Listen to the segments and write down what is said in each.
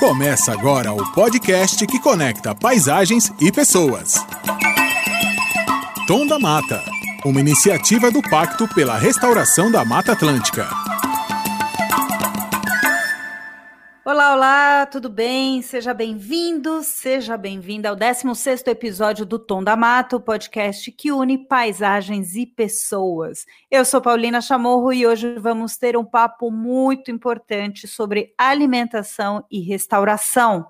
Começa agora o podcast que conecta paisagens e pessoas. Tom da Mata, uma iniciativa do Pacto pela Restauração da Mata Atlântica. Olá, olá, tudo bem? Seja bem-vindo, seja bem-vinda ao 16º episódio do Tom da Mata, o podcast que une paisagens e pessoas. Eu sou Paulina Chamorro e hoje vamos ter um papo muito importante sobre alimentação e restauração.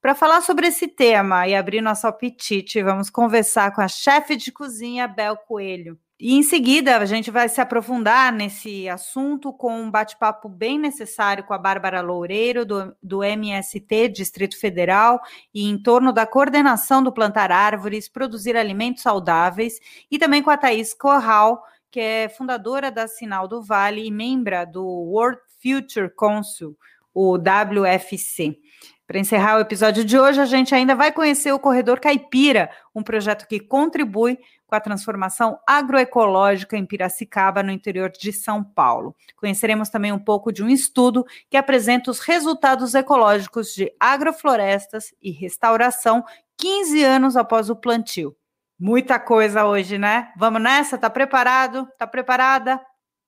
Para falar sobre esse tema e abrir nosso apetite, vamos conversar com a chefe de cozinha Bel Coelho. E em seguida, a gente vai se aprofundar nesse assunto com um bate-papo bem necessário com a Bárbara Loureiro, do, do MST Distrito Federal, e em torno da coordenação do Plantar Árvores, Produzir Alimentos Saudáveis, e também com a Thaís Corral, que é fundadora da Sinal do Vale e membra do World Future Council, o WFC. Para encerrar o episódio de hoje, a gente ainda vai conhecer o Corredor Caipira, um projeto que contribui com a transformação agroecológica em Piracicaba, no interior de São Paulo. Conheceremos também um pouco de um estudo que apresenta os resultados ecológicos de agroflorestas e restauração 15 anos após o plantio. Muita coisa hoje, né? Vamos nessa? Tá preparado? Tá preparada?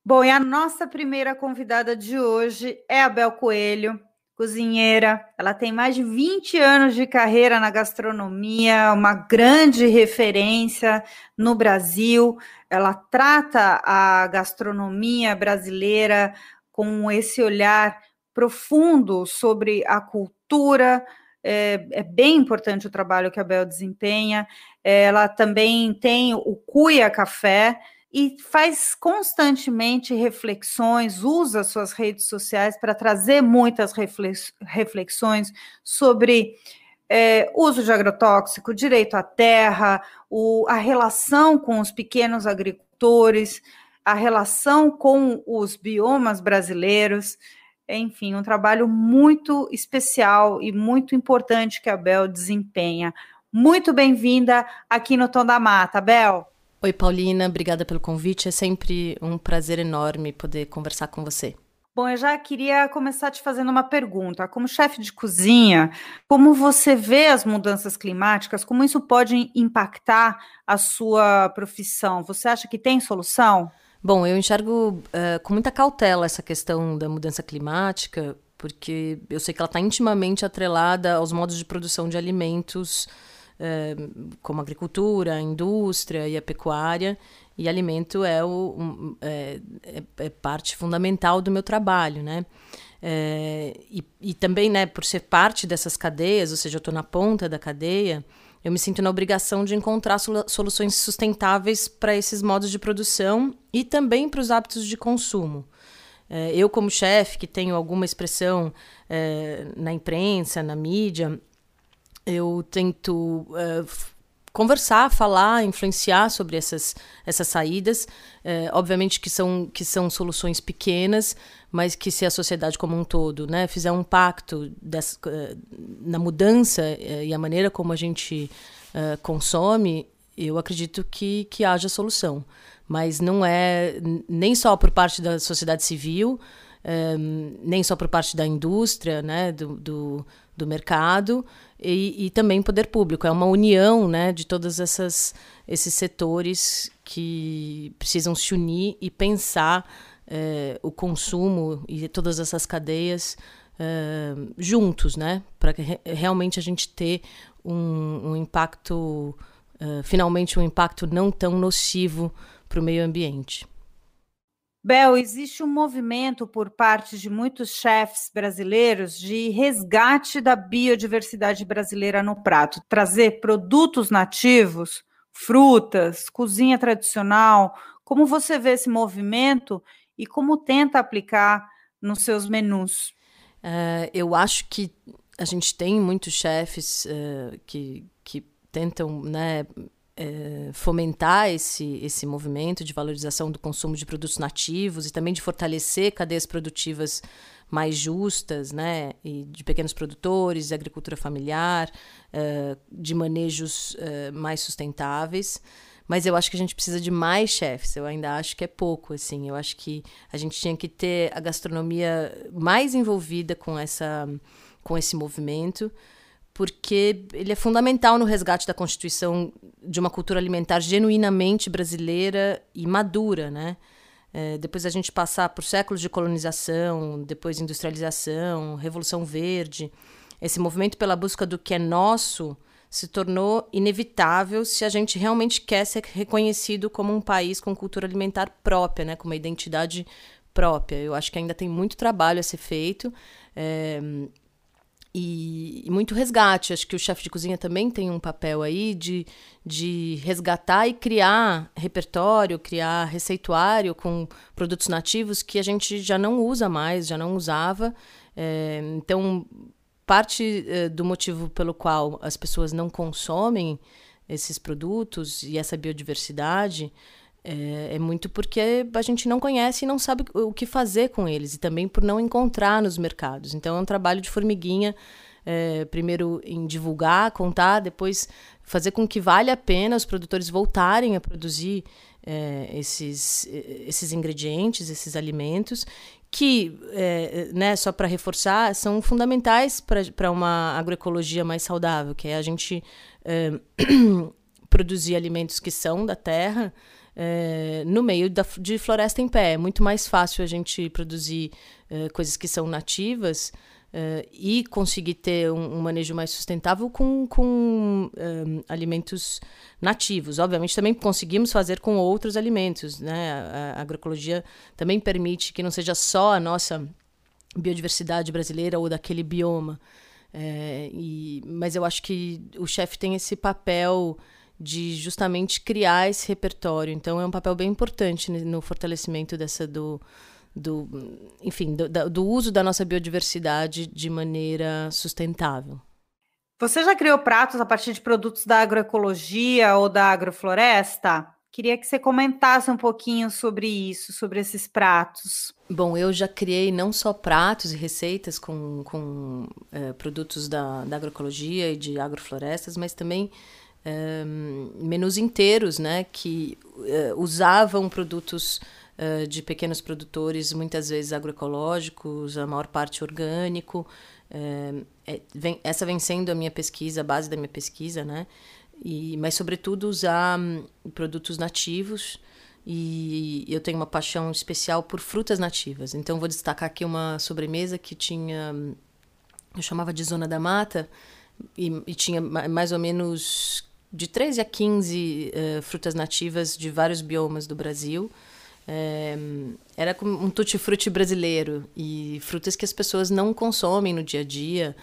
Bom, e a nossa primeira convidada de hoje é a Bel Coelho, cozinheira. Ela tem mais de 20 anos de carreira na gastronomia, uma grande referência no Brasil. Ela trata a gastronomia brasileira com esse olhar profundo sobre a cultura. É, é bem importante o trabalho que a Bel desempenha. Ela também tem o Cuia Café, e faz constantemente reflexões, usa suas redes sociais para trazer muitas reflexões sobre é, uso de agrotóxico, direito à terra, o, a relação com os pequenos agricultores, a relação com os biomas brasileiros. Enfim, um trabalho muito especial e muito importante que a Bel desempenha. Muito bem-vinda aqui no Tom da Mata, Bel. Oi, Paulina, obrigada pelo convite. É sempre um prazer enorme poder conversar com você. Bom, eu já queria começar te fazendo uma pergunta. Como chefe de cozinha, como você vê as mudanças climáticas? Como isso pode impactar a sua profissão? Você acha que tem solução? Bom, eu enxergo uh, com muita cautela essa questão da mudança climática, porque eu sei que ela está intimamente atrelada aos modos de produção de alimentos como a agricultura, a indústria e a pecuária, e alimento é, o, um, é, é, é, parte fundamental do meu trabalho, né? É, e, e, também, né, por ser parte dessas cadeias, ou seja, eu estou na ponta da cadeia, eu me sinto na obrigação de encontrar soluções sustentáveis para esses modos de produção e também para os hábitos de consumo. É, eu, como chefe, que tenho alguma expressão é, na imprensa, na mídia, eu tento uh, conversar, falar, influenciar sobre essas, essas saídas. Uh, obviamente que são, que são soluções pequenas, mas que se a sociedade como um todo né, fizer um pacto uh, na mudança e a maneira como a gente consome, eu acredito que, que haja solução. Mas não é nem só por parte da sociedade civil, um, nem só por parte da indústria, né, do, do, do mercado, e, e, também poder público. É uma união né, de todos esses setores que precisam se unir e pensar é, o consumo e todas essas cadeias é, juntos, né, para re realmente a gente ter um, um impacto, é, finalmente um impacto não tão nocivo para o meio ambiente. Bel, existe um movimento por parte de muitos chefes brasileiros de resgate da biodiversidade brasileira no prato, trazer produtos nativos, frutas, cozinha tradicional. Como você vê esse movimento e como tenta aplicar nos seus menus? Uh, eu acho que a gente tem muitos chefes uh, que, que tentam né, é, fomentar esse, esse movimento de valorização do consumo de produtos nativos e também de fortalecer cadeias produtivas mais justas, né, e de pequenos produtores, agricultura familiar, uh, de manejos uh, mais sustentáveis. Mas eu acho que a gente precisa de mais chefes. Eu ainda acho que é pouco, assim. Eu acho que a gente tinha que ter a gastronomia mais envolvida com essa com esse movimento, porque ele é fundamental no resgate da constituição de uma cultura alimentar genuinamente brasileira e madura, né? É, depois a gente passar por séculos de colonização, depois industrialização, revolução verde, esse movimento pela busca do que é nosso se tornou inevitável se a gente realmente quer ser reconhecido como um país com cultura alimentar própria, né, com uma identidade própria. Eu acho que ainda tem muito trabalho a ser feito. É, e, e, muito resgate. Acho que o chefe de cozinha também tem um papel aí de, de resgatar e criar repertório, criar receituário com produtos nativos que a gente já não usa mais, já não usava. É, então, parte eh, do motivo pelo qual as pessoas não consomem esses produtos e essa biodiversidade é, é, muito porque a gente não conhece e não sabe o que fazer com eles, e também por não encontrar nos mercados. Então é um trabalho de formiguinha, é, primeiro em divulgar, contar, depois fazer com que valha a pena os produtores voltarem a produzir é, esses, esses ingredientes, esses alimentos, que, é, né, só para reforçar, são fundamentais para uma agroecologia mais saudável, que é a gente é, produzir alimentos que são da terra é, no meio da, de floresta em pé. É muito mais fácil a gente produzir é, coisas que são nativas Uh, e conseguir ter um, um, manejo mais sustentável com, com um, alimentos nativos. Obviamente, também conseguimos fazer com outros alimentos. Né? A, a, agroecologia também permite que não seja só a nossa biodiversidade brasileira ou daquele bioma. É, e, mas eu acho que o chefe tem esse papel de justamente criar esse repertório. Então, é um papel bem importante no fortalecimento dessa do do, enfim, do, do uso da nossa biodiversidade de maneira sustentável. Você já criou pratos a partir de produtos da agroecologia ou da agrofloresta? Queria que você comentasse um pouquinho sobre isso, sobre esses pratos. Bom, eu já criei não só pratos e receitas com, com é, produtos da, da agroecologia e de agroflorestas, mas também menus inteiros, né, que é, usavam produtos uh, de pequenos produtores, muitas vezes agroecológicos, a maior parte orgânico. Uh, é, vem, essa vem sendo a minha pesquisa, a base da minha pesquisa, né? E, mas, sobretudo, usar um, produtos nativos. E eu tenho uma paixão especial por frutas nativas. Então, vou destacar aqui uma sobremesa que tinha. Eu chamava de Zona da Mata, e, e tinha mais ou menos de 13 a 15 uh, frutas nativas de vários biomas do Brasil. É, era um tutti-frutti brasileiro e frutas que as pessoas não consomem no dia a dia,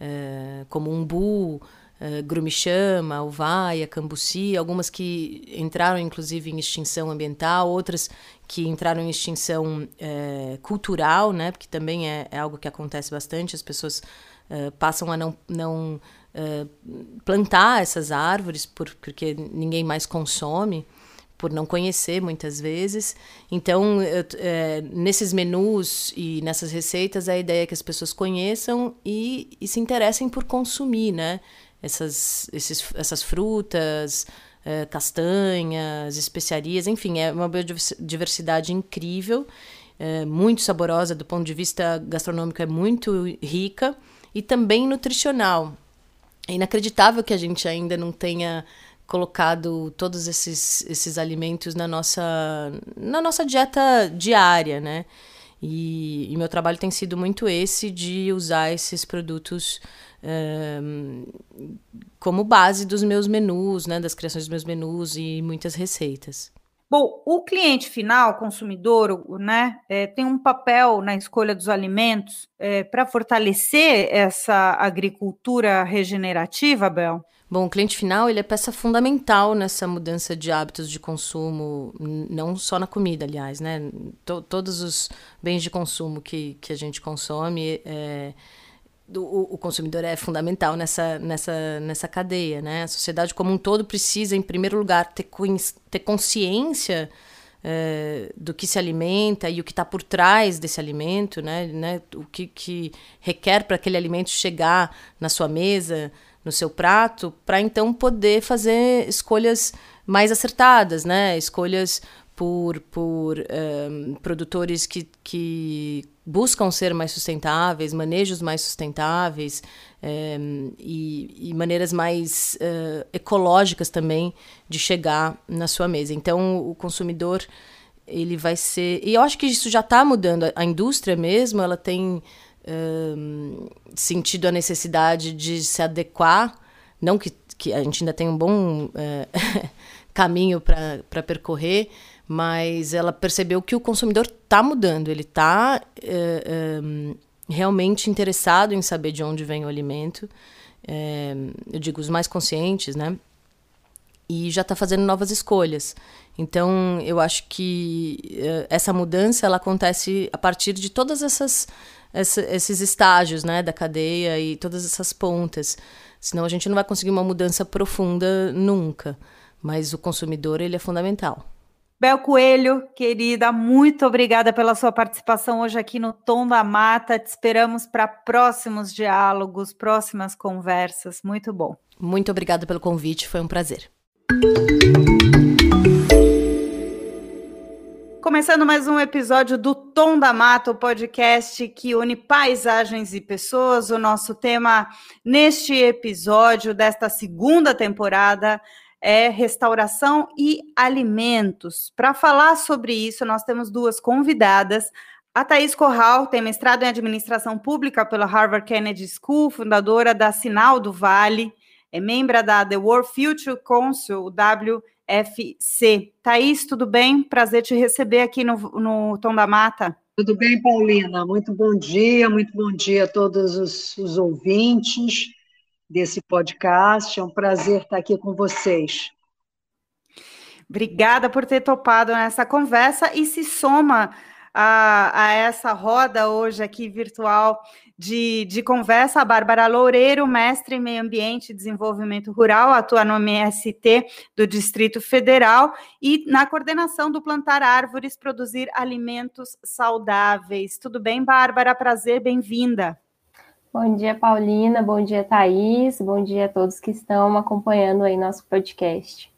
é, como umbu, é, grumichama, uvaia, cambuci, algumas que entraram inclusive em extinção ambiental, outras que entraram em extinção cultural, né, porque também é, é, algo que acontece bastante, as pessoas passam a não, não é, plantar essas árvores por, porque ninguém mais consome por não conhecer muitas vezes. Então, eu, é, nesses menus e nessas receitas, a ideia é que as pessoas conheçam e, e se interessem por consumir, né? Essas, esses, essas frutas, é, castanhas, especiarias, enfim, é uma biodiversidade incrível, é, muito saborosa do ponto de vista gastronômico, é muito rica e também nutricional. É inacreditável que a gente ainda não tenha colocado todos esses, esses alimentos na nossa, na nossa dieta diária, né? E, e meu trabalho tem sido muito esse de usar esses produtos um, como base dos meus menus, né? Das criações dos meus menus e muitas receitas. Bom, o cliente final, consumidor, né, é, tem um papel na escolha dos alimentos é, para fortalecer essa agricultura regenerativa, Bel? Bom, o cliente final ele é peça fundamental nessa mudança de hábitos de consumo, não só na comida, aliás, né? T todos os bens de consumo que, que a gente consome, é, o, o, consumidor é fundamental nessa, nessa, nessa cadeia, né? A sociedade como um todo precisa, em primeiro lugar, ter, ter consciência é, do que se alimenta e o que está por trás desse alimento, né? né? O que, que requer para aquele alimento chegar na sua mesa, no seu prato, para então poder fazer escolhas mais acertadas, né? Escolhas por, por um, produtores que, que buscam ser mais sustentáveis, manejos mais sustentáveis um, e, e, maneiras mais uh, ecológicas também de chegar na sua mesa. Então, o consumidor ele vai ser. E eu acho que isso já está mudando. A indústria mesmo, ela tem um, sentido a necessidade de se adequar. Não que, que a gente ainda tem um bom uh, caminho para percorrer, mas ela percebeu que o consumidor está mudando, ele está é, é, realmente interessado em saber de onde vem o alimento. É, eu digo os mais conscientes, né? E já está fazendo novas escolhas. Então, eu acho que essa mudança ela acontece a partir de todas essas essa, esses estágios, né, da cadeia e todas essas pontas. Senão a gente não vai conseguir uma mudança profunda nunca. Mas o consumidor ele é fundamental. Bel Coelho, querida, muito obrigada pela sua participação hoje aqui no Tom da Mata. Te esperamos para próximos diálogos, próximas conversas. Muito bom. Muito obrigada pelo convite, foi um prazer. Começando mais um episódio do Tom da Mata, o podcast que une paisagens e pessoas. O nosso tema neste episódio desta segunda temporada é restauração e alimentos. Para falar sobre isso, nós temos duas convidadas. A Thaís Corral tem mestrado em administração pública pela Harvard Kennedy School, fundadora da Sinal do Vale, é membro da The World Future Council, WFC. Thaís, tudo bem? Prazer te receber aqui no, no Tom da Mata. Tudo bem, Paulina? Muito bom dia, muito bom dia a todos os, os ouvintes desse podcast. É um prazer estar aqui com vocês. Obrigada por ter topado nessa conversa e se soma a, a essa roda hoje aqui virtual de, de conversa a Bárbara Loureiro, mestre em Meio Ambiente e Desenvolvimento Rural, atua no MST do Distrito Federal e na coordenação do Plantar Árvores, Produzir Alimentos Saudáveis. Tudo bem, Bárbara? Prazer, bem-vinda. Bom dia, Paulina. Bom dia, Thaís. Bom dia a todos que estão acompanhando aí nosso podcast.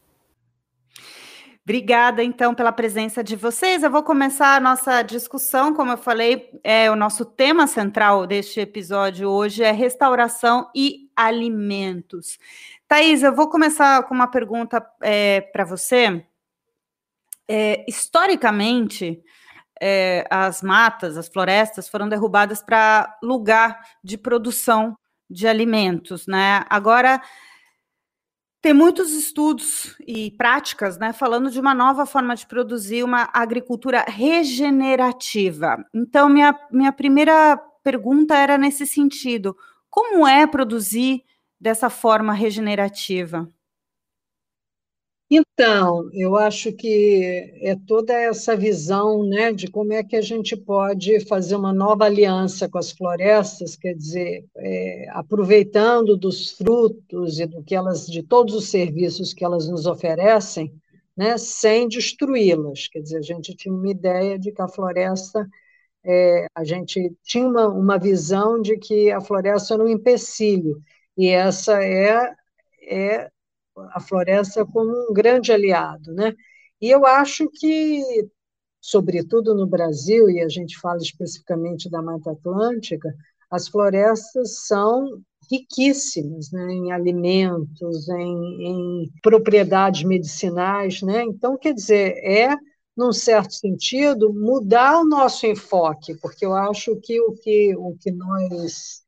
Obrigada, então, pela presença de vocês. Eu vou começar a nossa discussão. Como eu falei, é o nosso tema central deste episódio hoje é restauração e alimentos. Thaís, eu vou começar com uma pergunta é, para você. É, historicamente, é, as matas, as florestas foram derrubadas para lugar de produção de alimentos, né? Agora tem muitos estudos e práticas, né, falando de uma nova forma de produzir uma agricultura regenerativa. Então, minha, minha primeira pergunta era nesse sentido: como é produzir dessa forma regenerativa? Então, eu acho que é toda essa visão né, de como é que a gente pode fazer uma nova aliança com as florestas, quer dizer, é, aproveitando dos frutos e do que elas, de todos os serviços que elas nos oferecem, né, sem destruí-las. Quer dizer, a gente tinha uma ideia de que a floresta, é, a gente tinha uma, uma visão de que a floresta era um empecilho, e essa é, é a floresta como um grande aliado, né? E eu acho que, sobretudo no Brasil, e a gente fala especificamente da Mata Atlântica, as florestas são riquíssimas né, em alimentos, em, em, propriedades medicinais. Né? Então, quer dizer, é, num certo sentido, mudar o nosso enfoque, porque eu acho que o que, o que nós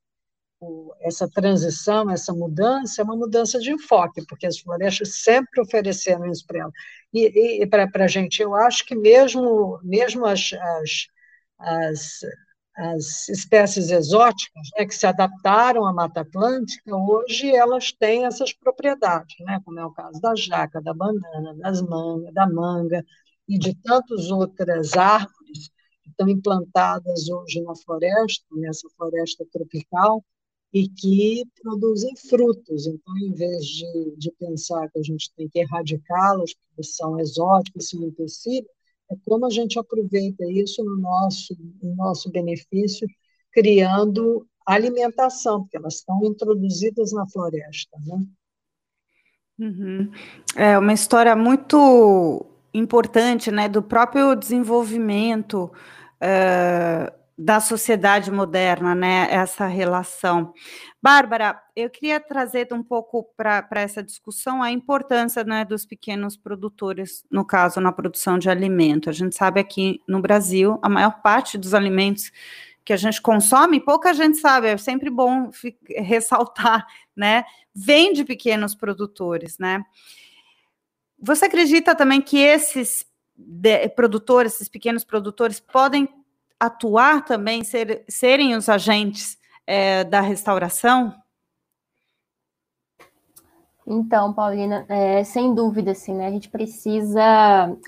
essa transição, essa mudança, é uma mudança de enfoque, porque as florestas sempre ofereceram isso para ela. E, e para a gente, eu acho que mesmo, mesmo as, as, as, as espécies exóticas né, que se adaptaram à Mata Atlântica, hoje elas têm essas propriedades, né, como é o caso da jaca, da banana, das manga, da manga e de tantas outras árvores que estão implantadas hoje na floresta, nessa floresta tropical, e que produzem frutos. Então, em vez de, de pensar que a gente tem que erradicá-los, porque são exóticos, são impossíveis, é como a gente aproveita isso no nosso, no nosso benefício, criando alimentação, porque elas estão introduzidas na floresta. Né? Uhum. É uma história muito importante, né, do próprio desenvolvimento uh, da sociedade moderna, né, essa relação. Bárbara, eu queria trazer um pouco para essa discussão a importância né, dos pequenos produtores, no caso, na produção de alimento. A gente sabe aqui no Brasil, a maior parte dos alimentos que a gente consome, pouca gente sabe, é sempre bom ressaltar, né? Vem de pequenos produtores, né? Você acredita também que esses produtores, esses pequenos produtores, podem atuar também, ser, serem os agentes é, da restauração? Então, Paulina, é, sem dúvida, assim, né, a gente precisa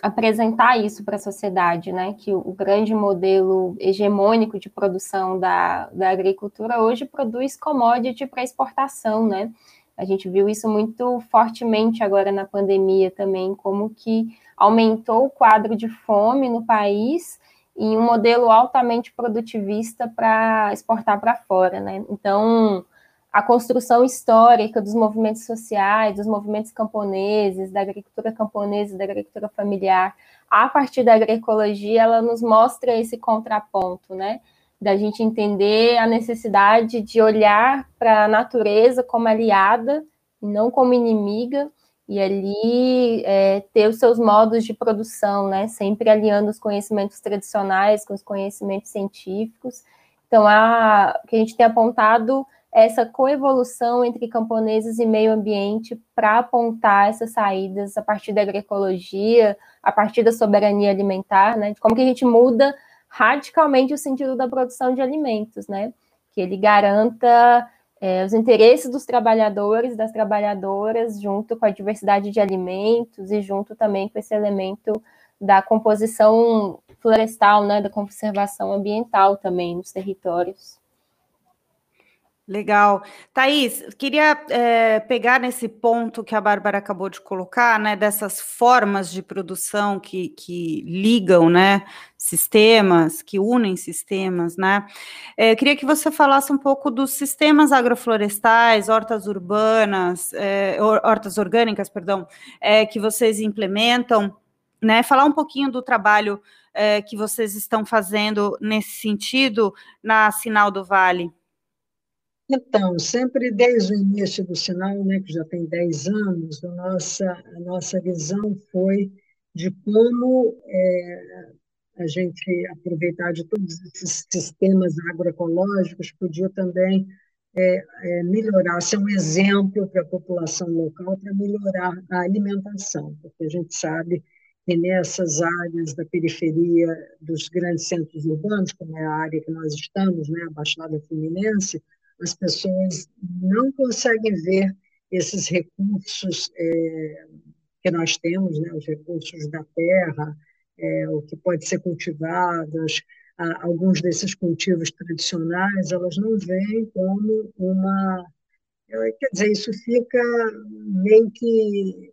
apresentar isso para a sociedade, né, que o, o, grande modelo hegemônico de produção da, da agricultura hoje produz commodity para exportação, né, a gente viu isso muito fortemente agora na pandemia também, como que aumentou o quadro de fome no país em um modelo altamente produtivista para exportar para fora, né? Então, a construção histórica dos movimentos sociais, dos movimentos camponeses, da agricultura camponesa, da agricultura familiar, a partir da agroecologia, ela nos mostra esse contraponto, né? Da gente entender a necessidade de olhar para a natureza como aliada não como inimiga, e ali é, ter os seus modos de produção, né? Sempre aliando os conhecimentos tradicionais com os conhecimentos científicos. Então, a, que a gente tem apontado é essa coevolução entre camponeses e meio ambiente para apontar essas saídas a partir da agroecologia, a partir da soberania alimentar, né? De como que a gente muda radicalmente o sentido da produção de alimentos, né? Que ele garanta é, os interesses dos trabalhadores, das trabalhadoras, junto com a diversidade de alimentos e junto também com esse elemento da composição florestal, né, da conservação ambiental também nos territórios. Legal. Thaís, queria é, pegar nesse ponto que a Bárbara acabou de colocar, né, dessas formas de produção que, que ligam, né, sistemas, que unem sistemas, né. É, queria que você falasse um pouco dos sistemas agroflorestais, hortas urbanas, é, hortas orgânicas, perdão, que vocês implementam, né, falar um pouquinho do trabalho que vocês estão fazendo nesse sentido na Sinal do Vale. Então, sempre desde o início do sinal, né, que já tem 10 anos, a nossa, a nossa visão foi de como é, a gente aproveitar de todos esses sistemas agroecológicos podia também é, é, melhorar, ser um exemplo para a população local para melhorar a alimentação, porque a gente sabe que nessas áreas da periferia dos grandes centros urbanos, como é a área que nós estamos, né, a Baixada Fluminense, as pessoas não conseguem ver esses recursos é, que nós temos, né, os recursos da terra, é, o que pode ser cultivado, alguns desses cultivos tradicionais, elas não veem como uma. É, quer dizer, isso fica meio que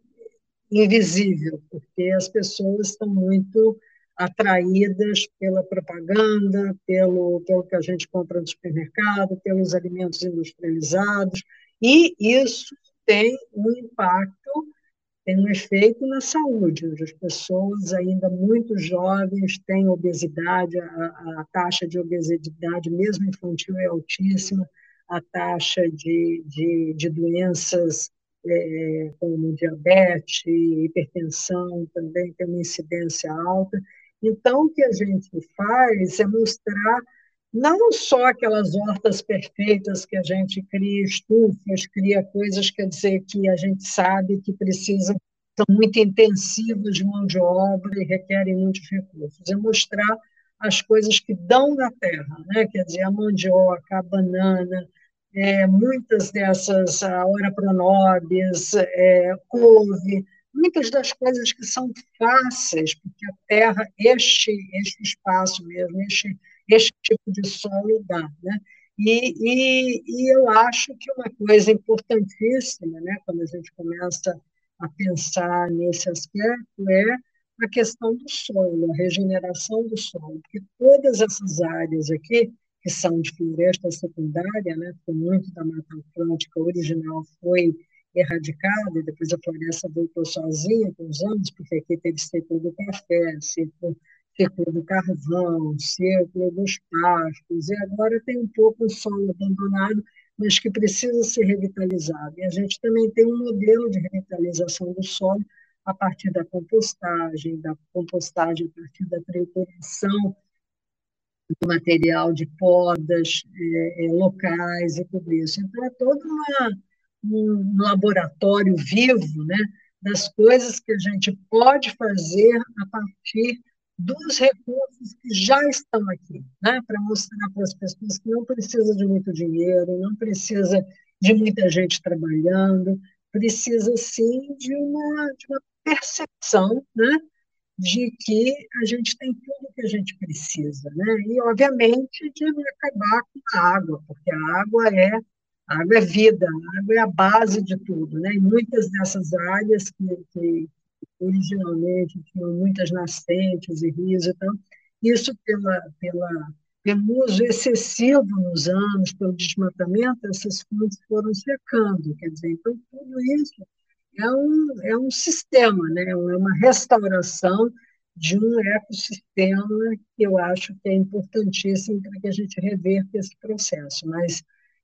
invisível, porque as pessoas estão muito atraídas pela propaganda, pelo, pelo que a gente compra no supermercado, pelos alimentos industrializados, e isso tem um impacto, tem um efeito na saúde, as pessoas ainda muito jovens têm obesidade, a, a taxa de obesidade, mesmo infantil, é altíssima, a taxa de, de, de doenças é, como diabetes, hipertensão também tem uma incidência alta. Então, o que a gente faz é mostrar não só aquelas hortas perfeitas que a gente cria estufas, cria coisas, quer dizer, que a gente sabe que precisam, são muito intensivas de mão de obra e requerem muitos recursos. É mostrar as coisas que dão na terra, né? quer dizer, a mandioca, a banana, é, muitas dessas, a ora pronobis, é, couve, muitas das coisas que são fáceis, porque a Terra, este, este espaço mesmo, este, este tipo de solo dá. Né? E, e, e eu acho que uma coisa importantíssima, né, quando a gente começa a pensar nesse aspecto, é a questão do solo, a regeneração do solo, porque todas essas áreas aqui, que são de floresta secundária, né, porque muito da Mata Atlântica original foi erradicada, e depois a floresta voltou sozinha com os anos, porque aqui teve ciclo do café, ciclo, ciclo do carvão, ciclo dos pastos, e agora tem um pouco o solo abandonado, mas que precisa ser revitalizado. E a gente também tem um modelo de revitalização do solo a partir da compostagem, da compostagem a partir da trituração do material de podas é, é, locais e tudo isso. Então, é todo uma, um laboratório vivo né, das coisas que a gente pode fazer a partir dos recursos que já estão aqui, né, para mostrar para as pessoas que não precisa de muito dinheiro, não precisa de muita gente trabalhando, precisa sim de uma, de uma percepção né, de que a gente tem tudo que a gente precisa, né? E obviamente de acabar com a água, porque a água é a água é vida, a água é a base de tudo, né? E muitas dessas áreas que, que originalmente tinham muitas nascentes e rios e tal, isso pela pela pelo uso excessivo nos anos, pelo desmatamento, essas fontes foram secando, quer dizer, então tudo isso é um, é um sistema, né? é uma restauração de um ecossistema que eu acho que é importantíssimo para que a gente reverta esse processo. Mas,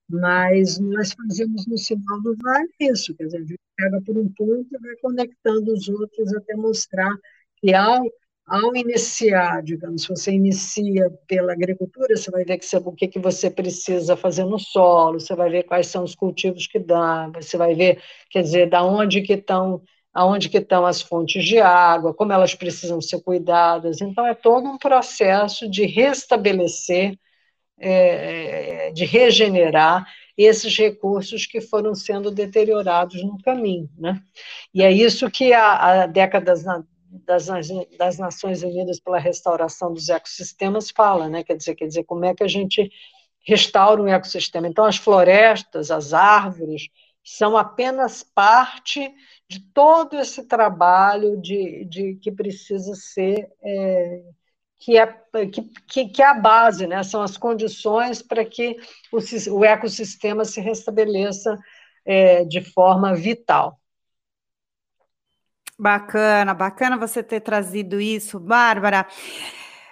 mas nós fazemos no sinal do vale isso, quer dizer, a gente pega por um ponto e vai conectando os outros até mostrar que ao ao iniciar, digamos, se você inicia pela agricultura, você vai ver que você, o que, que você precisa fazer no solo, você vai ver quais são os cultivos que dá, você vai ver, quer dizer, da onde que estão aonde que estão as fontes de água, como elas precisam ser cuidadas. Então, é todo um processo de restabelecer, é, de regenerar esses recursos que foram sendo deteriorados no caminho. Né? E é isso que a, a décadas das, das Nações Unidas pela Restauração dos Ecossistemas fala, né? Quer dizer, quer dizer, como é que a gente restaura um ecossistema? Então, as florestas, as árvores, são apenas parte de todo esse trabalho de, de que precisa ser é, que é, que, que, é a base, né? são as condições para que o, o ecossistema se restabeleça é, de forma vital. Bacana, bacana você ter trazido isso, Bárbara.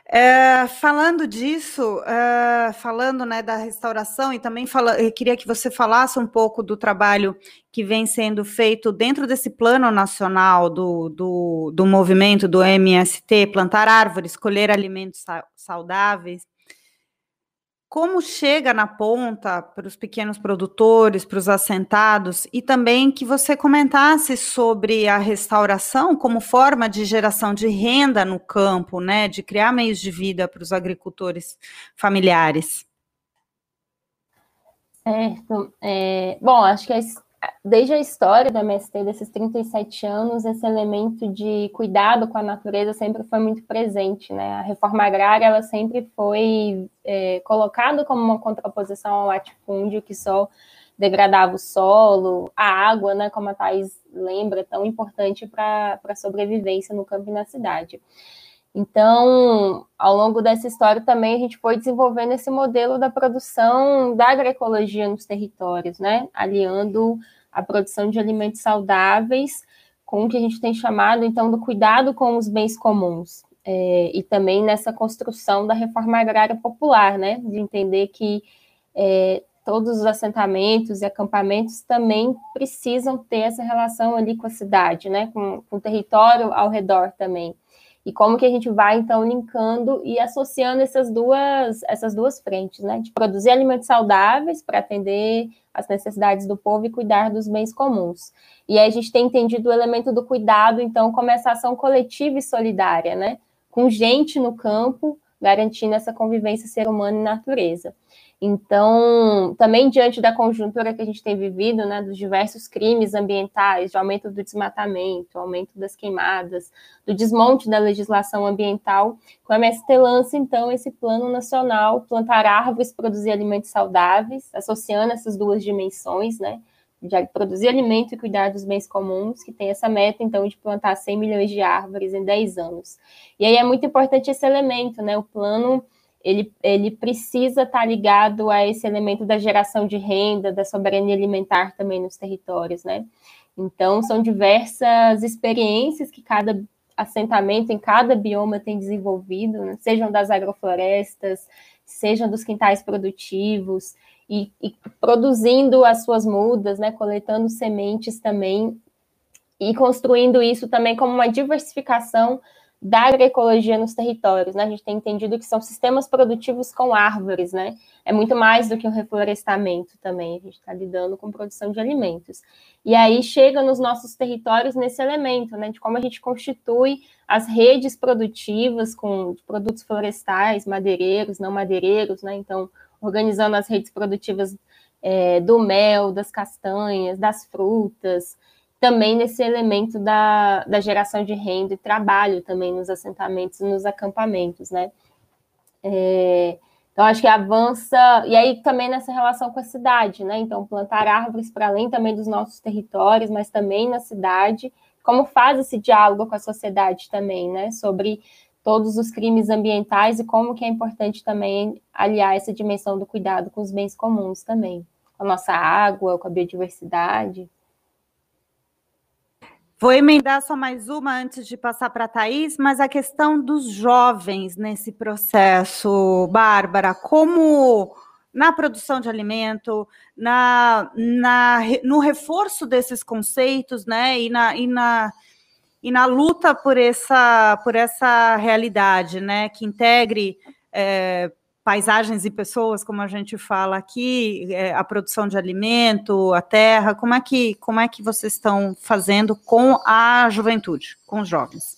É, falando disso, é, falando né, da restauração e também fala, queria que você falasse um pouco do trabalho que vem sendo feito dentro desse plano nacional do, do, do movimento do MST, plantar árvores, colher alimentos saudáveis como chega na ponta para os pequenos produtores, para os assentados, e também que você comentasse sobre a restauração como forma de geração de renda no campo, né, de criar meios de vida para os agricultores familiares. Certo. É, bom, acho que desde a história do MST, desses 37 anos, esse elemento de cuidado com a natureza sempre foi muito presente, né? A reforma agrária, ela sempre foi é, colocada como uma contraposição ao latifúndio que só degradava o solo, a água, né, como a Thais lembra, tão importante para a sobrevivência no campo e na cidade. Então, ao longo dessa história também a gente foi desenvolvendo esse modelo da produção da agroecologia nos territórios, né? Aliando a produção de alimentos saudáveis com o que a gente tem chamado, então, do cuidado com os bens comuns. É, e também nessa construção da reforma agrária popular, né? De entender que é, todos os assentamentos e acampamentos também precisam ter essa relação ali com a cidade, né? Com, com o território ao redor também. E como que a gente vai, então, linkando e associando essas duas, essas duas frentes, né? De produzir alimentos saudáveis para atender as necessidades do povo e cuidar dos bens comuns. E aí a gente tem entendido o elemento do cuidado, então, como essa ação coletiva e solidária, né? Com gente no campo, garantindo essa convivência ser humano e natureza. Então, também diante da conjuntura que a gente tem vivido, né, dos diversos crimes ambientais, de aumento do desmatamento, aumento das queimadas, do desmonte da legislação ambiental, o MST lança, então, esse plano nacional, plantar árvores, produzir alimentos saudáveis, associando essas duas dimensões, né, de produzir alimento e cuidar dos bens comuns, que tem essa meta, então, de plantar 100 milhões de árvores em 10 anos. E aí é muito importante esse elemento, né, o plano ele, ele precisa estar tá ligado a esse elemento da geração de renda, da soberania alimentar também nos territórios, né? Então, são diversas experiências que cada assentamento, em cada bioma tem desenvolvido, né? sejam das agroflorestas, sejam dos quintais produtivos, e, e, produzindo as suas mudas, né, coletando sementes também, e construindo isso também como uma diversificação da agroecologia nos territórios, né? A gente tem entendido que são sistemas produtivos com árvores, né? É muito mais do que um reflorestamento também. A gente está lidando com produção de alimentos. E aí chega nos nossos territórios nesse elemento, né? De como a gente constitui as redes produtivas com produtos florestais, madeireiros, não madeireiros, né? Então, organizando as redes produtivas é, do mel, das castanhas, das frutas, também nesse elemento da, da geração de renda e trabalho também nos assentamentos e nos acampamentos, né? É, então, acho que avança, e aí também nessa relação com a cidade, né? Então, plantar árvores para além também dos nossos territórios, mas também na cidade, como faz esse diálogo com a sociedade também, né? Sobre todos os crimes ambientais e como que é importante também aliar essa dimensão do cuidado com os bens comuns também, com a nossa água, com a biodiversidade. Vou emendar só mais uma antes de passar para a Thaís, mas a questão dos jovens nesse processo, Bárbara, como na produção de alimento, na, na, no reforço desses conceitos, né, e na, e na, e na luta por essa, por essa realidade, né, que integre é, paisagens e pessoas, como a gente fala aqui, é, a produção de alimento, a terra, como é que como é que vocês estão fazendo com a juventude, com os jovens?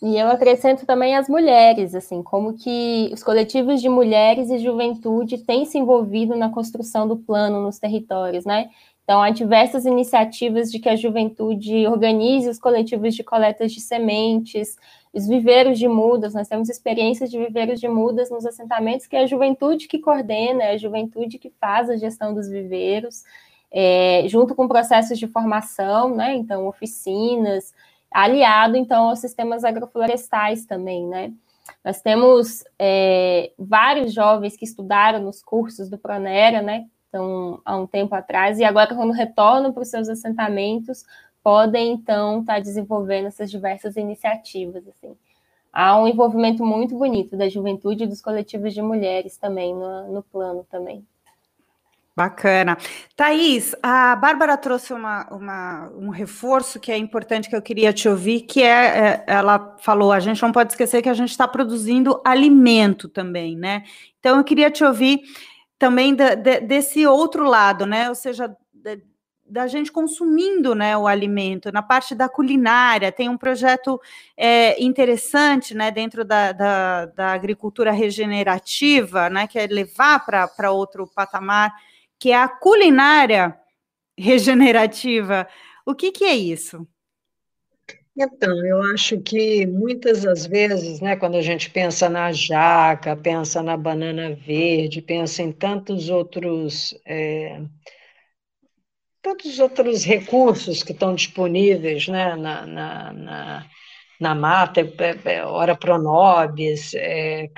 E eu acrescento também as mulheres, assim, como que os coletivos de mulheres e juventude têm se envolvido na construção do plano nos territórios, né? Então, há diversas iniciativas de que a juventude organize os coletivos de coletas de sementes, os viveiros de mudas, nós temos experiências de viveiros de mudas nos assentamentos, que é a juventude que coordena, é a juventude que faz a gestão dos viveiros, é, junto com processos de formação, né? Então, oficinas, aliado, então, aos sistemas agroflorestais também, né? Nós temos é, vários jovens que estudaram nos cursos do Pronera, né? Então, há um tempo atrás, e agora, quando retornam para os seus assentamentos, podem, então, estar tá desenvolvendo essas diversas iniciativas, assim. Há um envolvimento muito bonito da juventude e dos coletivos de mulheres também no, no plano também. Bacana. Thaís, a Bárbara trouxe uma, uma, um reforço que é importante que eu queria te ouvir, que é, é ela falou, a gente não pode esquecer que a gente está produzindo alimento também, né? Então eu queria te ouvir também de, de, desse outro lado, né? Ou seja, de, da gente consumindo né, o alimento, na parte da culinária, tem um projeto é, interessante né, dentro da, da, da, agricultura regenerativa, né, que é levar para outro patamar, que é a culinária regenerativa. O que, que é isso? Então, eu acho que muitas das vezes, né, quando a gente pensa na jaca, pensa na banana verde, pensa em tantos outros. É, todos os outros recursos que estão disponíveis né, na, na, na, na mata, é, é, ora pronobis, é,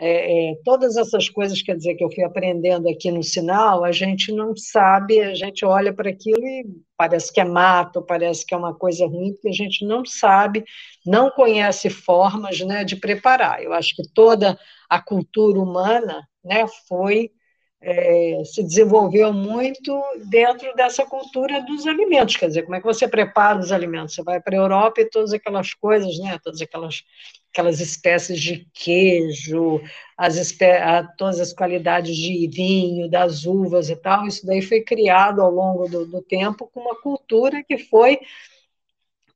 é, é, todas essas coisas, quer dizer, que eu fui aprendendo aqui no sinal, a gente não sabe, a gente olha para aquilo e parece que é mato, parece que é uma coisa ruim, porque a gente não sabe, não conhece formas né, de preparar. Eu acho que toda a cultura humana né, foi é, se desenvolveu muito dentro dessa cultura dos alimentos, quer dizer, como é que você prepara os alimentos? Você vai para a Europa e todas aquelas coisas, né, todas aquelas, aquelas espécies de queijo, as todas as qualidades de vinho, das uvas e tal, isso daí foi criado ao longo do, do tempo com uma cultura que foi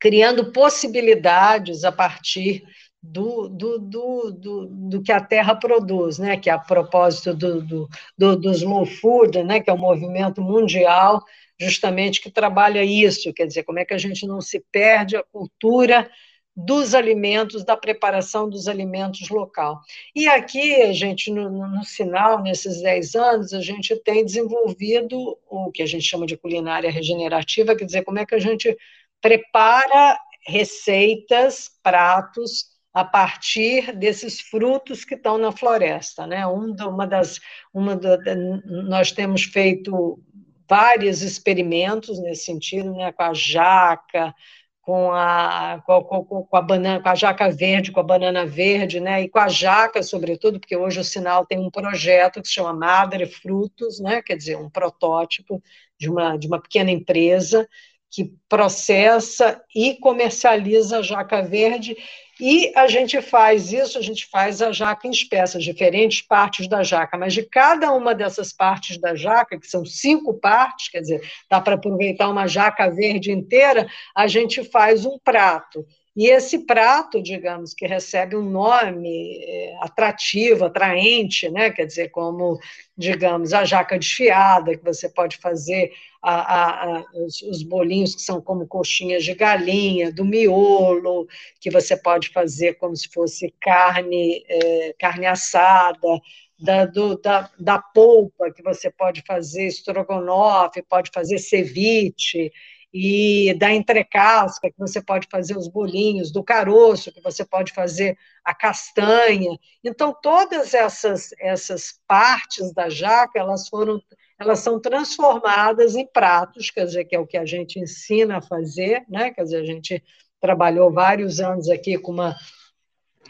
criando possibilidades a partir do, do, do, do, do, que a Terra produz, né? que é a propósito do, do, do, do Slow Food, né? que é um movimento mundial justamente que trabalha isso, quer dizer, como é que a gente não se perde a cultura dos alimentos, da preparação dos alimentos local. E aqui, a gente, no, no Sinal, nesses 10 anos, a gente tem desenvolvido o que a gente chama de culinária regenerativa, quer dizer, como é que a gente prepara receitas, pratos, a partir desses frutos que estão na floresta. Né? uma das, uma da, nós temos feito vários experimentos nesse sentido, né? com a jaca, com a, com, com, a banana, com a jaca verde, com a banana verde, né? E com a jaca, sobretudo, porque hoje o Sinal tem um projeto que se chama Madre Frutos, né? Quer dizer, um protótipo de uma, de uma pequena empresa que processa e comercializa a jaca verde e a gente faz isso, a gente faz a jaca em peças, diferentes partes da jaca, mas de cada uma dessas partes da jaca, que são cinco partes, quer dizer, dá para aproveitar uma jaca verde inteira, a gente faz um prato. E esse prato, digamos, que recebe um nome é, atrativo, atraente, né? quer dizer, como, digamos, a jaca desfiada, que você pode fazer a, a, a, os, os, bolinhos que são como coxinhas de galinha, do miolo, que você pode fazer como se fosse carne, é, carne assada, da, do, da, da polpa, que você pode fazer estrogonofe, pode fazer ceviche, e da entrecasca, que você pode fazer os bolinhos, do caroço, que você pode fazer a castanha. Então, todas essas, essas partes da jaca, elas foram elas são transformadas em pratos, quer dizer, que é o que a gente ensina a fazer, né? Quer dizer, a gente trabalhou vários anos aqui com uma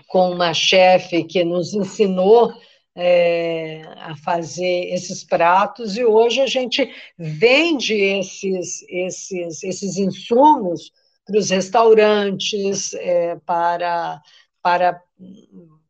com uma chefe que nos ensinou é, a fazer esses pratos e hoje a gente vende esses, esses, esses insumos para os restaurantes, é, para, para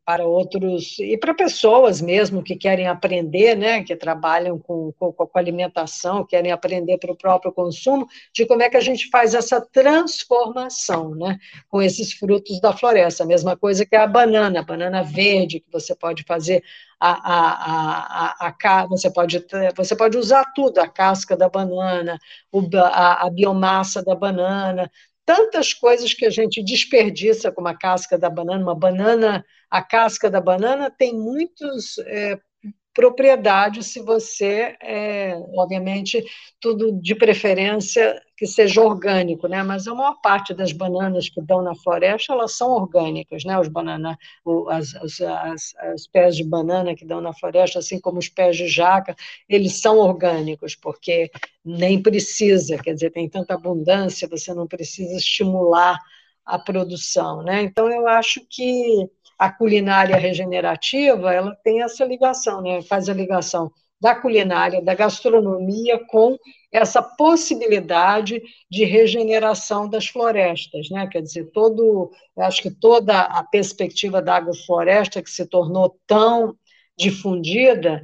para outros e para pessoas mesmo que querem aprender, né, que trabalham com, com, com alimentação, querem aprender para o próprio consumo, de como é que a gente faz essa transformação, né, com esses frutos da floresta. A mesma coisa que a banana, a banana verde que você pode fazer a, a, a, a, você pode você pode usar tudo, a casca da banana, a, a biomassa da banana, tantas coisas que a gente desperdiça como a casca da banana. Uma banana, a casca da banana tem muitos é, propriedade se você, é, obviamente, tudo de preferência que seja orgânico, né? Mas a maior parte das bananas que dão na floresta, elas são orgânicas, né? Os banana, as, as, as, as pés de banana que dão na floresta, assim como os pés de jaca, eles são orgânicos, porque nem precisa, quer dizer, tem tanta abundância, você não precisa estimular a produção, né? Então, eu acho que a culinária regenerativa, ela tem essa ligação, né? faz a ligação da culinária, da gastronomia com essa possibilidade de regeneração das florestas, né? Quer dizer, todo, acho que toda a perspectiva da agrofloresta que se tornou tão difundida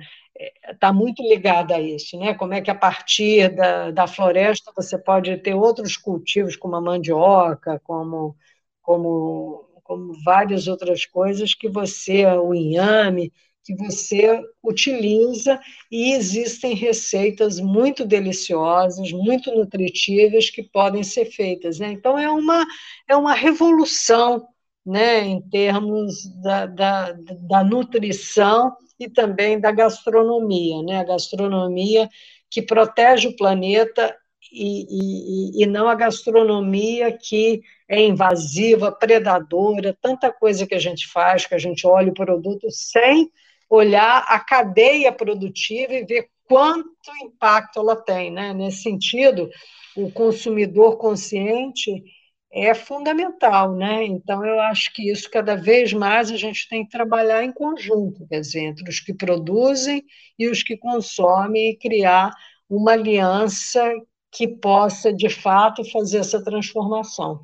está muito ligada a isso, né? Como é que a partir da, da floresta você pode ter outros cultivos como a mandioca, como como como várias outras coisas que você, o inhame, que você utiliza e existem receitas muito deliciosas, muito nutritivas que podem ser feitas. Né? Então, é uma, é uma revolução né, em termos da, da, da nutrição e também da gastronomia. Né? A gastronomia que protege o planeta e, e, e não a gastronomia que é invasiva, predadora, tanta coisa que a gente faz, que a gente olha o produto sem olhar a cadeia produtiva e ver quanto impacto ela tem. Né? Nesse sentido, o consumidor consciente é fundamental, né? Então eu acho que isso cada vez mais a gente tem que trabalhar em conjunto, quer dizer, entre os que produzem e os que consomem e criar uma aliança que possa, de fato, fazer essa transformação.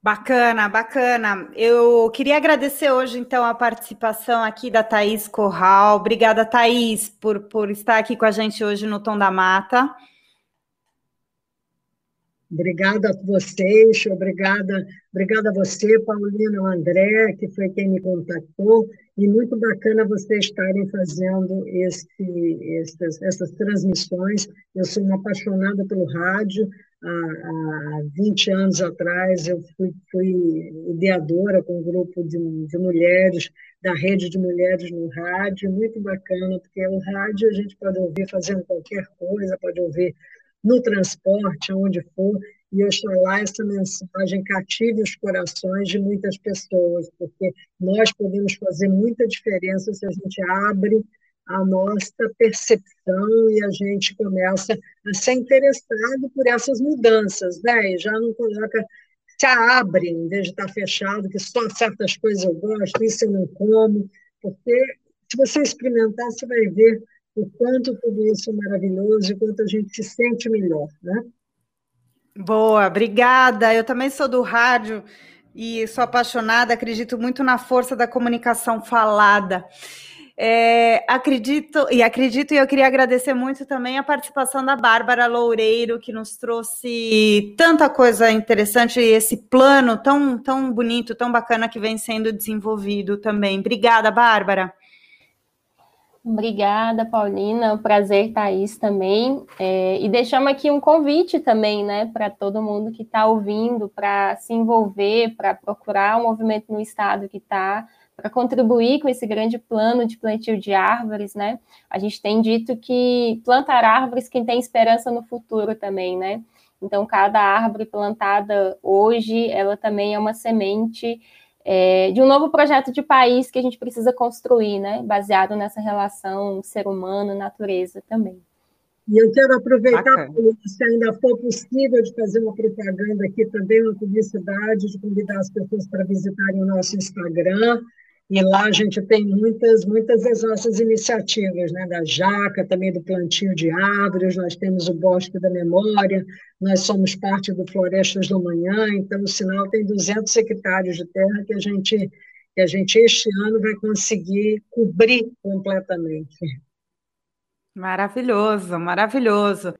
Bacana, bacana. Eu queria agradecer hoje, então, a participação aqui da Thaís Corral. Obrigada, Thaís, por, por estar aqui com a gente hoje no Tom da Mata. Obrigada a vocês, obrigada, obrigada a você, Paulina, o André, que foi quem me contactou, e muito bacana vocês estarem fazendo esse, essas, essas transmissões. Eu sou uma apaixonada pelo rádio, há, há 20 anos atrás eu fui, fui ideadora com um grupo de, de mulheres, da rede de mulheres no rádio, muito bacana, porque o rádio a gente pode ouvir fazendo qualquer coisa, pode ouvir no transporte, aonde for, e oxalá essa mensagem cative os corações de muitas pessoas, porque nós podemos fazer muita diferença se a gente abre a nossa percepção e a gente começa a ser interessado por essas mudanças, né? E já não coloca, se abre em vez de estar fechado, que só certas coisas eu gosto, isso eu não como, porque se você experimentar, você vai ver o quanto tudo isso é maravilhoso e quanto a gente se sente melhor, né? Boa, obrigada. Eu também sou do rádio e sou apaixonada, acredito muito na força da comunicação falada. É, acredito e acredito, e eu queria agradecer muito também a participação da Bárbara Loureiro, que nos trouxe tanta coisa interessante e esse plano tão, tão bonito, tão bacana que vem sendo desenvolvido também. Obrigada, Bárbara. Obrigada, Paulina. Um prazer, Thaís, também. É, e deixamos aqui um convite também, né, para todo mundo que está ouvindo, para se envolver, para procurar um movimento no Estado que está, para contribuir com esse grande plano de plantio de árvores, né? A gente tem dito que plantar árvores quem tem esperança no futuro também, né? Então, cada árvore plantada hoje, ela também é uma semente é, de um novo projeto de país que a gente precisa construir, né? Baseado nessa relação ser humano-natureza também. E eu quero aproveitar, se ainda for possível, de fazer uma propaganda aqui também, uma publicidade, de convidar as pessoas para visitarem o nosso Instagram, e lá a gente tem muitas, muitas das nossas iniciativas, né? da jaca, também do plantio de árvores, nós temos o Bosque da Memória, nós somos parte do Florestas do Manhã, então o sinal tem 200 hectares de terra que a gente, que a gente este ano vai conseguir cobrir completamente. Maravilhoso, maravilhoso.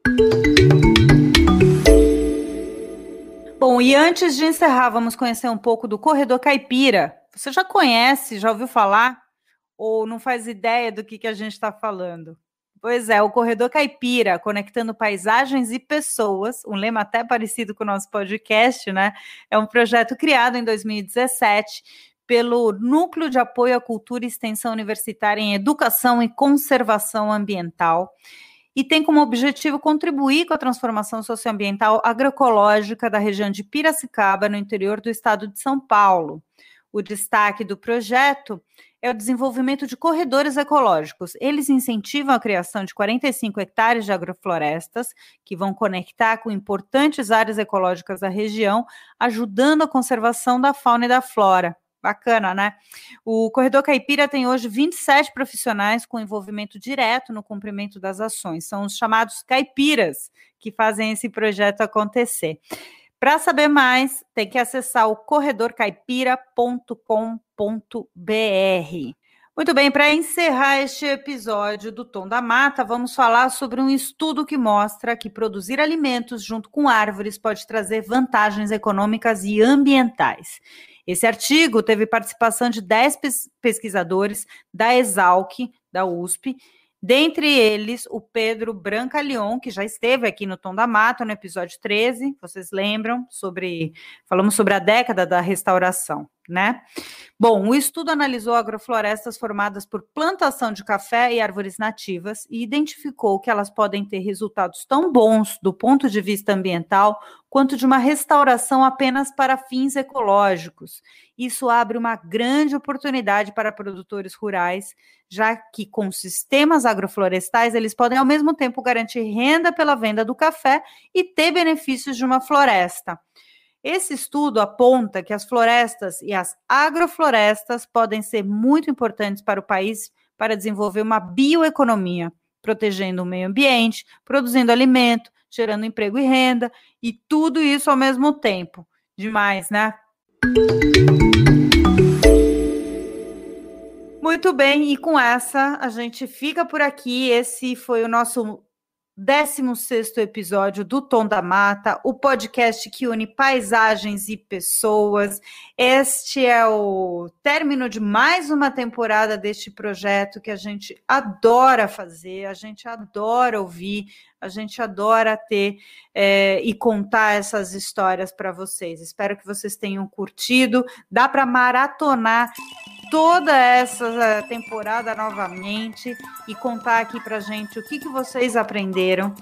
Bom, e antes de encerrar, vamos conhecer um pouco do Corredor Caipira, você já conhece, já ouviu falar? Ou não faz ideia do que, que a gente está falando? Pois é, o Corredor Caipira, conectando paisagens e pessoas, um lema até parecido com o nosso podcast, né? É um projeto criado em 2017 pelo Núcleo de Apoio à Cultura e Extensão Universitária em Educação e Conservação Ambiental e tem como objetivo contribuir com a transformação socioambiental agroecológica da região de Piracicaba, no interior do estado de São Paulo. O destaque do projeto é o desenvolvimento de corredores ecológicos. Eles incentivam a criação de 45 hectares de agroflorestas, que vão conectar com importantes áreas ecológicas da região, ajudando a conservação da fauna e da flora. Bacana, né? O Corredor Caipira tem hoje 27 profissionais com envolvimento direto no cumprimento das ações. São os chamados caipiras que fazem esse projeto acontecer. Para saber mais, tem que acessar o corredorcaipira.com.br. Muito bem, para encerrar este episódio do Tom da Mata, vamos falar sobre um estudo que mostra que produzir alimentos junto com árvores pode trazer vantagens econômicas e ambientais. Esse artigo teve participação de 10 pesquisadores da Exalc, da USP, Dentre eles, o Pedro Brancalion, que já esteve aqui no Tom da Mata, no episódio 13, vocês lembram, sobre falamos sobre a década da restauração né? Bom, o estudo analisou agroflorestas formadas por plantação de café e árvores nativas e identificou que elas podem ter resultados tão bons do ponto de vista ambiental quanto de uma restauração apenas para fins ecológicos. Isso abre uma grande oportunidade para produtores rurais, já que com sistemas agroflorestais eles podem ao mesmo tempo garantir renda pela venda do café e ter benefícios de uma floresta. Esse estudo aponta que as florestas e as agroflorestas podem ser muito importantes para o país para desenvolver uma bioeconomia, protegendo o meio ambiente, produzindo alimento, gerando emprego e renda, e tudo isso ao mesmo tempo. Demais, né? Muito bem, e com essa a gente fica por aqui. Esse foi o nosso 16 episódio do Tom da Mata, o podcast que une paisagens e pessoas. Este é o término de mais uma temporada deste projeto que a gente adora fazer, a gente adora ouvir, a gente adora ter é, e contar essas histórias para vocês. Espero que vocês tenham curtido. Dá para maratonar toda essa eh, temporada novamente e contar aqui para gente o que, que vocês aprenderam.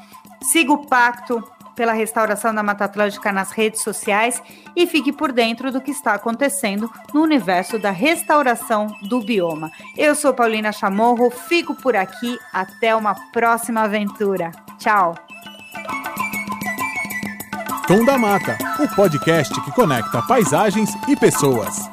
Siga o pacto, pela restauração da Mata Atlântica nas redes sociais e fique por dentro do que está acontecendo no universo da restauração do bioma. Eu sou Paulina Chamorro, fico por aqui, até uma próxima aventura. Tchau! Tom da Mata, o podcast que conecta paisagens e pessoas.